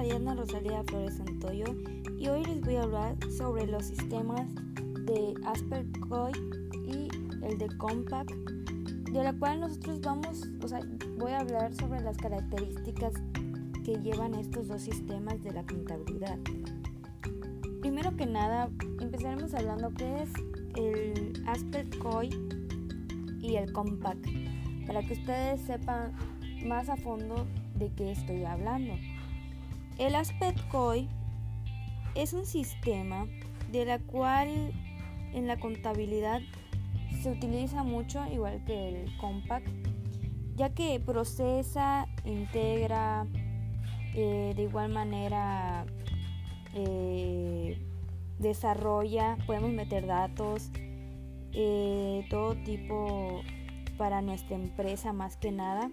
Ariadna Rosalía Flores Santoyo y hoy les voy a hablar sobre los sistemas de Aspercoy y el de Compact, de la cual nosotros vamos, o sea, voy a hablar sobre las características que llevan estos dos sistemas de la contabilidad. Primero que nada, empezaremos hablando qué es el Aspercoy y el Compact, para que ustedes sepan más a fondo de qué estoy hablando. El AspectCoy es un sistema de la cual en la contabilidad se utiliza mucho, igual que el Compact, ya que procesa, integra, eh, de igual manera eh, desarrolla, podemos meter datos, eh, todo tipo para nuestra empresa más que nada.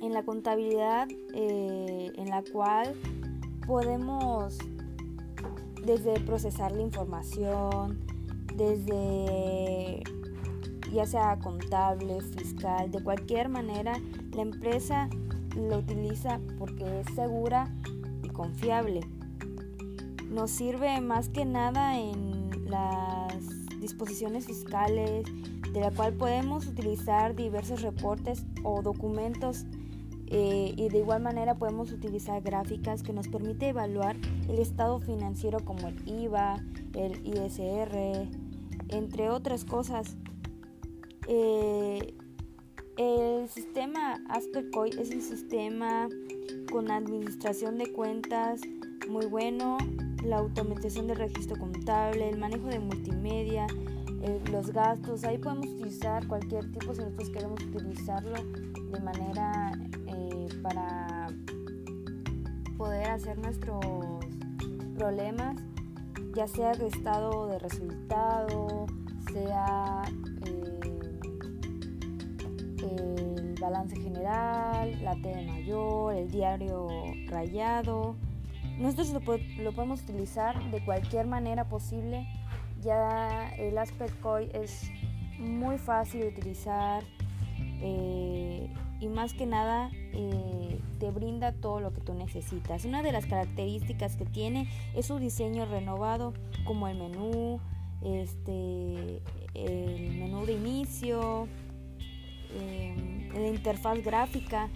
En la contabilidad eh, en la cual podemos desde procesar la información, desde ya sea contable, fiscal, de cualquier manera, la empresa lo utiliza porque es segura y confiable. Nos sirve más que nada en las disposiciones fiscales, de la cual podemos utilizar diversos reportes o documentos eh, y de igual manera podemos utilizar gráficas que nos permite evaluar el estado financiero como el IVA, el ISR, entre otras cosas. Eh, el sistema Aspercoy es un sistema con administración de cuentas muy bueno, la automatización del registro contable, el manejo de multimedia, eh, los gastos, ahí podemos utilizar cualquier tipo si nosotros queremos utilizarlo de manera hacer nuestros problemas, ya sea de estado de resultado, sea eh, el balance general, la T mayor, el diario rayado. Nosotros lo, podemos utilizar de cualquier manera posible ya el Coy es muy fácil de utilizar eh, y más que nada eh, brinda todo lo que tú necesitas. Una de las características que tiene es su diseño renovado como el menú, este, el menú de inicio, eh, la interfaz gráfica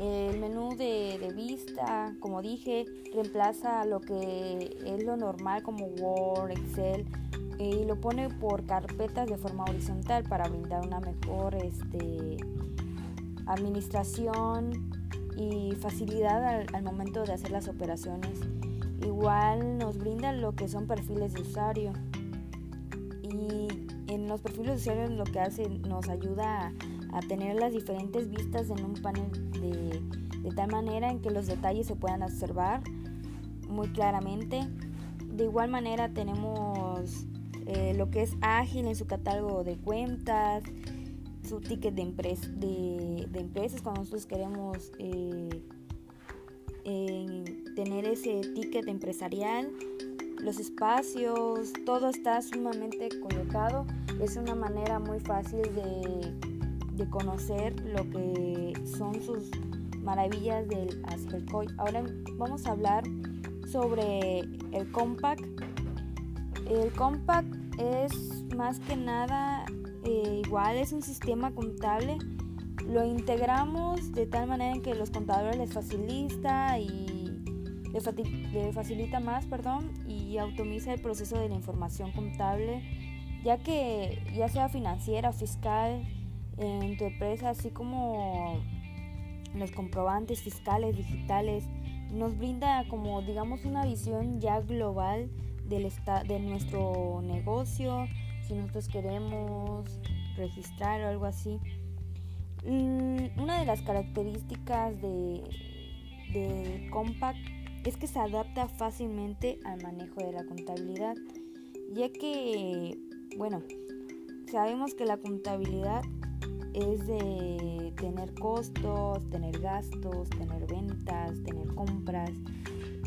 el menú de, vista, como dije, reemplaza lo que es lo normal como Word, Excel y lo pone por carpetas de forma horizontal para brindar una mejor este, administración y facilidad al, momento de hacer las operaciones. Igual nos brinda lo que son perfiles de usuario y en los perfiles de usuario lo que hace nos ayuda a tener las diferentes vistas en un panel de, tal manera en que los detalles se puedan observar muy claramente. De igual manera tenemos eh, lo que es ágil en su catálogo de cuentas, su ticket de, de, empresas cuando nosotros queremos eh, tener ese ticket empresarial, los espacios, todo está sumamente colocado. Es una manera muy fácil de de conocer lo que son sus maravillas del Aspercoy. Ahora vamos a hablar sobre el Compact. El Compact es más que nada igual, es un sistema contable. Lo integramos de tal manera que los contadores les facilita y le, facilita más, perdón, y automatiza el proceso de la información contable, ya que ya sea financiera, fiscal, en tu empresa, así como los comprobantes fiscales digitales, nos brinda como digamos una visión ya global del de nuestro negocio, nosotros queremos registrar o algo así. Mm, una de las características de, Compact es que se adapta fácilmente al manejo de la contabilidad, ya que, bueno, sabemos que la contabilidad es de tener costos, tener gastos, tener ventas, tener compras.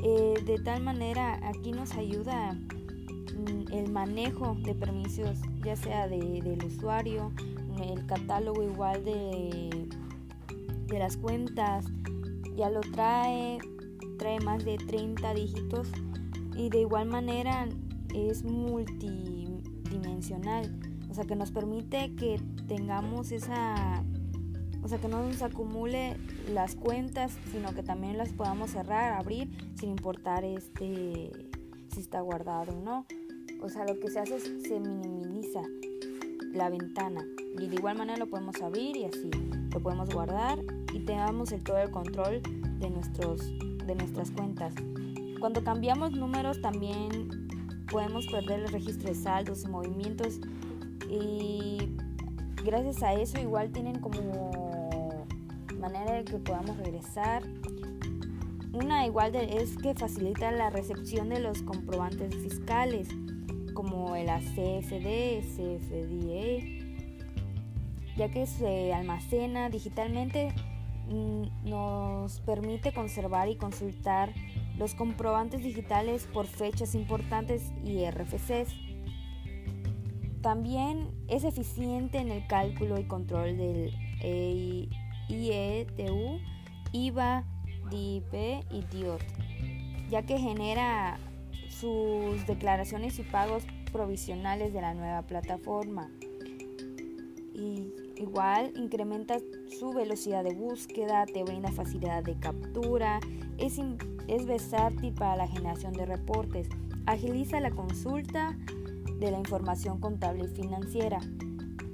Eh, de tal manera aquí nos ayuda el manejo de permisos, ya sea de, del usuario, el catálogo igual de, de las cuentas, ya lo trae, trae más de 30 dígitos y de igual manera es multidimensional, o sea que nos permite que tengamos esa, o sea que no nos acumule las cuentas, sino que también las podamos cerrar, abrir, sin importar este si está guardado o no. O sea, lo que se hace es se minimiza la ventana y de igual manera lo podemos abrir y así lo podemos guardar y tengamos el todo el control de nuestros de nuestras cuentas. Cuando cambiamos números también podemos perder el registro de saldos y movimientos y gracias a eso igual tienen como manera de que podamos regresar. Una igual es que facilita la recepción de los comprobantes fiscales como el ACFD, CFDA, ya que se almacena digitalmente, mm, nos permite conservar y consultar los comprobantes digitales por fechas importantes y RFCs. También es eficiente en el cálculo y control del IETU, IVA, DIP y DIOT, ya que genera sus declaraciones y pagos provisionales de la nueva plataforma. Y igual incrementa su velocidad de búsqueda, te brinda facilidad de captura, es, es versátil para la generación de reportes, agiliza la consulta de la información contable y financiera.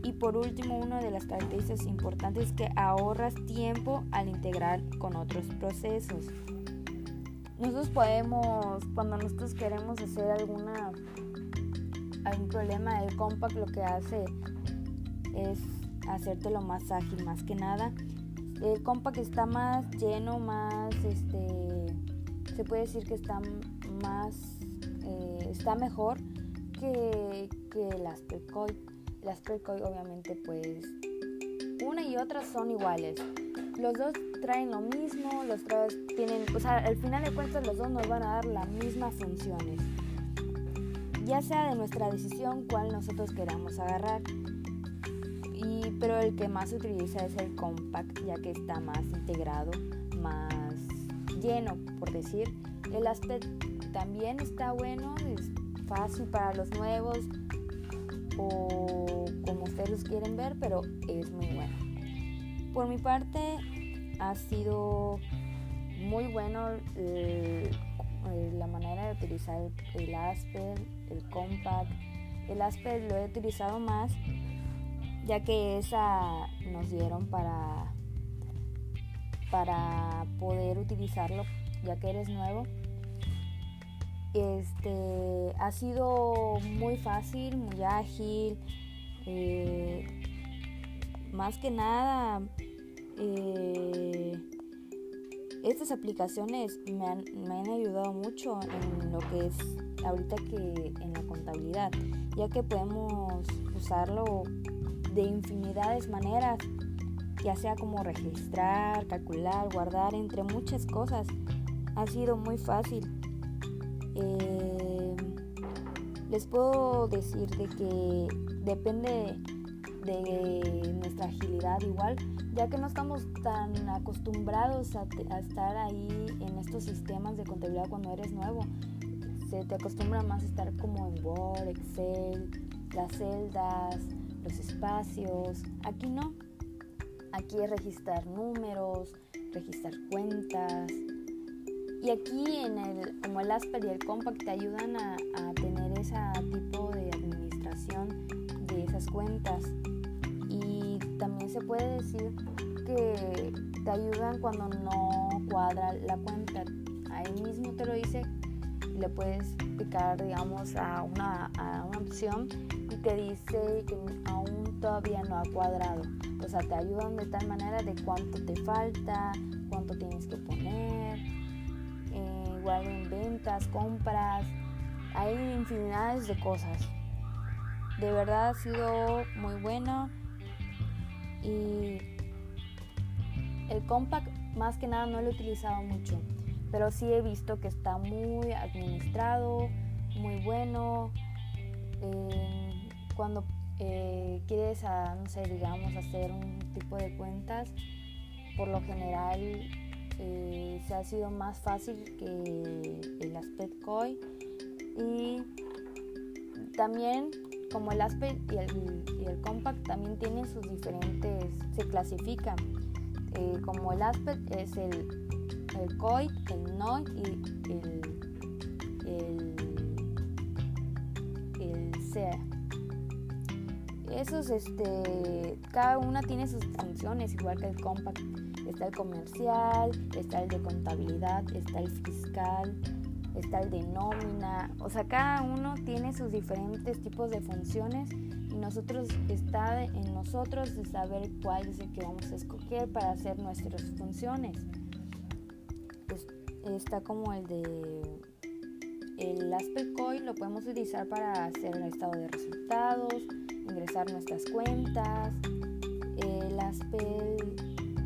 Y por último, una de las características importantes es que ahorras tiempo al integrar con otros procesos. Nosotros podemos, cuando nosotros queremos hacer alguna algún problema, el compact lo que hace es hacértelo más ágil, más que nada. El compact está más lleno, más, este, se puede decir que está más, eh, está mejor que, que las Precoy. Las Precoy obviamente pues una y otra son iguales. Los dos traen lo mismo, los dos tienen, o sea, al final de cuentas los dos nos van a dar las mismas funciones. Ya sea de nuestra decisión cuál nosotros queramos agarrar. Y, pero el que más se utiliza es el compact, ya que está más integrado, más lleno, por decir. El aspect también está bueno, es fácil para los nuevos o como ustedes quieren ver, pero es muy bueno. Por mi parte, ha sido muy bueno la manera de utilizar el, Asper, el Compact. El Asper lo he utilizado más ya que esa nos dieron para, para poder utilizarlo ya que eres nuevo. Este ha sido muy fácil, muy ágil. Eh, más que nada eh, estas aplicaciones me han, ayudado mucho en lo que es ahorita que en la contabilidad, ya que podemos usarlo de infinidades maneras, ya sea como registrar, calcular, guardar, entre muchas cosas. Ha sido muy fácil. Eh, les puedo decir de que depende de nuestra agilidad igual, ya que no estamos tan acostumbrados a, estar ahí en estos sistemas de contabilidad cuando eres nuevo. Se te acostumbra más a estar como en Word, Excel, las celdas, los espacios. Aquí no. Aquí es registrar números, registrar cuentas. Y aquí en el, como el Asper y el Compact te ayudan a, a tener ese tipo de administración de esas cuentas también se puede decir que te ayudan cuando no cuadra la cuenta. Ahí mismo te lo dice, le puedes picar, digamos, a una, a una opción y te dice que aún todavía no ha cuadrado. O sea, te ayudan de tal manera de cuánto te falta, cuánto tienes que poner, eh, igual en ventas, compras, hay infinidades de cosas. De verdad ha sido muy bueno y el compact más que nada no lo he utilizado mucho, pero sí he visto que está muy administrado, muy bueno. Eh, cuando eh, quieres, no sé, digamos, hacer un tipo de cuentas, por lo general eh, se ha sido más fácil que el Aspect COI y también como el Aspect y el, y el Compact también tienen sus diferentes, se clasifican. Eh, como el Aspect es el, el COI, el NOI y el, el, el. Esos, este, cada una tiene sus funciones, igual que el Compact. Está el comercial, está el de contabilidad, está el fiscal, está el de nómina, o sea, cada uno tiene sus diferentes tipos de funciones y nosotros está en nosotros saber cuál es el que vamos a escoger para hacer nuestras funciones. Pues, está como el de el Aspect Coin lo podemos utilizar para hacer el estado de resultados, ingresar nuestras cuentas. El Aspect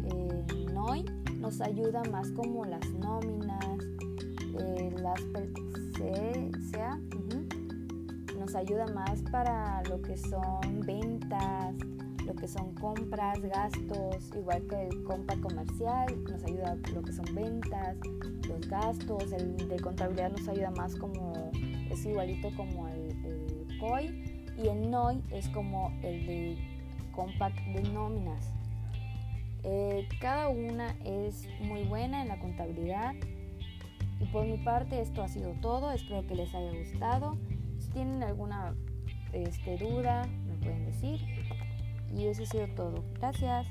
eh, NOI nos ayuda más como las nóminas, el SEA nos ayuda más para lo que son ventas, lo que son compras, gastos, igual que el compa comercial, nos ayuda lo que son ventas, los gastos, el de contabilidad nos ayuda más como, es igualito como el, COI y el NOI es como el de compact de nóminas. Eh, cada una es muy buena en la contabilidad y por mi parte esto ha sido todo, espero que les haya gustado. Si tienen alguna este, duda me pueden decir y eso ha sido todo. Gracias.